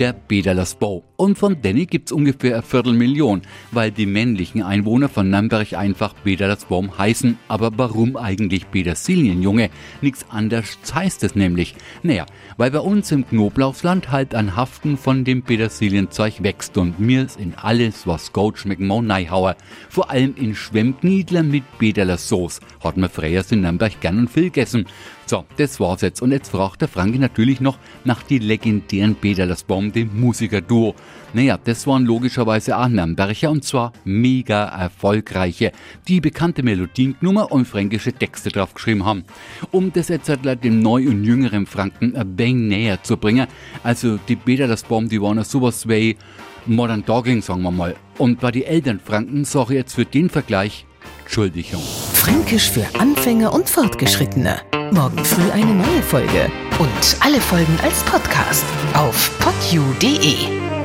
der Bederlersbau. Und von Danny gibt's ungefähr eine Viertelmillion, weil die männlichen Einwohner von Nürnberg einfach Bederlersbaum heißen. Aber warum eigentlich Petersilien, Junge? Nichts anderes heißt es nämlich. Naja, weil bei uns im Knoblauchsland halt an Haften von dem Petersilienzeug wächst und mir ist in alles, was gut schmecken, mau Neihauer. Vor allem in Schwemmkniedler mit Bederlersauce. Hat man früher in Nürnberg gern und viel gegessen. So, das war's jetzt. Und jetzt fragt der Franke natürlich noch nach die legendären Dem Musikerduo. Naja, das waren logischerweise auch Nürnberger und zwar mega erfolgreiche, die bekannte Melodien genommen und fränkische Texte drauf geschrieben haben. Um das jetzt halt dem neu und jüngeren Franken ein wenig näher zu bringen, also die Bederlersbaum, die waren sowas wie Modern Talking, sagen wir mal. Und bei die Eltern Franken ich jetzt für den Vergleich Entschuldigung. Fränkisch für Anfänger und Fortgeschrittene. Morgen früh eine neue Folge. Und alle Folgen als Podcast auf q.de.